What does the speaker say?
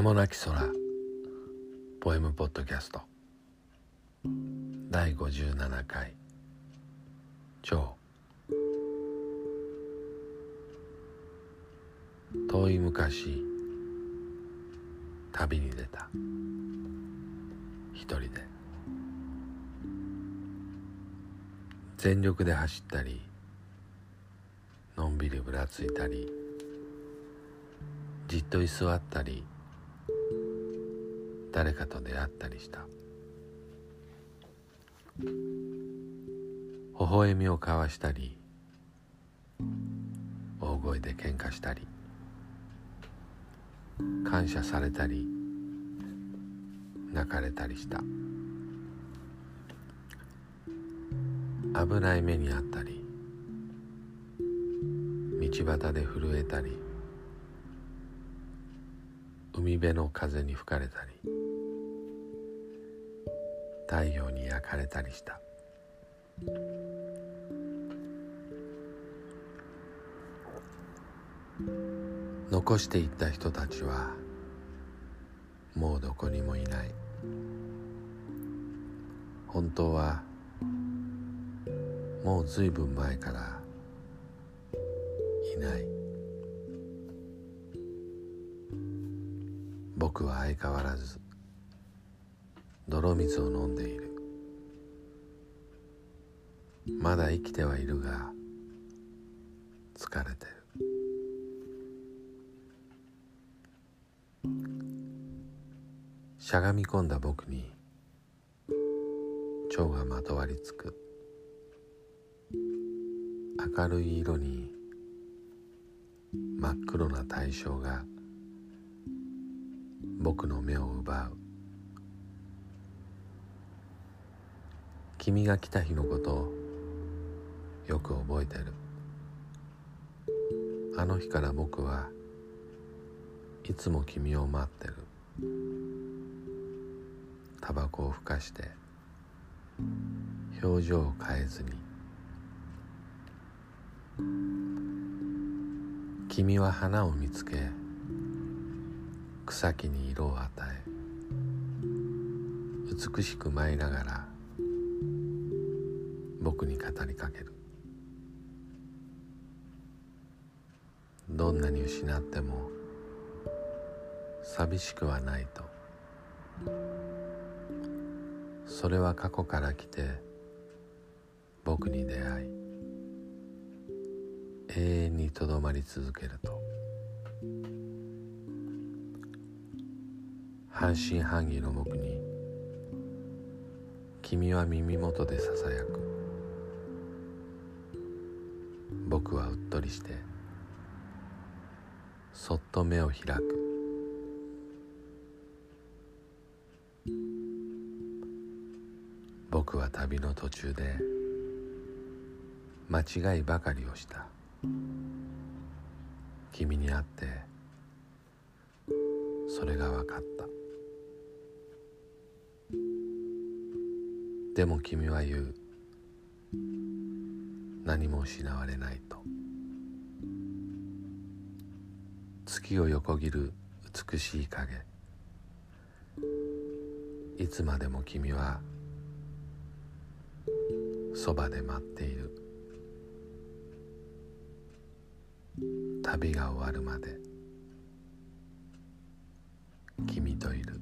名もなき空。ポエムポッドキャスト。第57回。超。遠い昔。旅に出た。一人で。全力で走ったり。のんびりぶらついたり。じっと居座ったり。誰かと出会ったりした。微笑みを交わしたり大声で喧嘩したり感謝されたり泣かれたりした。危ない目にあったり道端で震えたり海辺の風に吹かれたり。太陽に焼かれたりした。残していった人たちはもうどこにもいない。本当はもうずいぶん前からいない。僕は相変わらず泥水を飲んでいる。まだ生きてはいるが疲れてる。しゃがみ込んだ僕に蝶がまとわりつく。明るい色に真っ黒な対象が僕の目を奪う。君が来た日のことよく覚えてる。あの日から僕はいつも君を待ってる。タバコをふかして表情を変えずに。君は花を見つけ草木に色を与え美しく舞いながらに語りかける。どんなに失っても寂しくはないと。それは過去から来て僕に出会い永遠にとどまり続けると。半信半疑の僕に君は耳元でささやく。僕はうっとりしてそっと目を開く。僕は旅の途中で間違いばかりをした。君に会ってそれが分かった。でも君は言う。何も失われないと。月を横切る美しい影。いつまでも君はそばで待っている。旅が終わるまで君といる。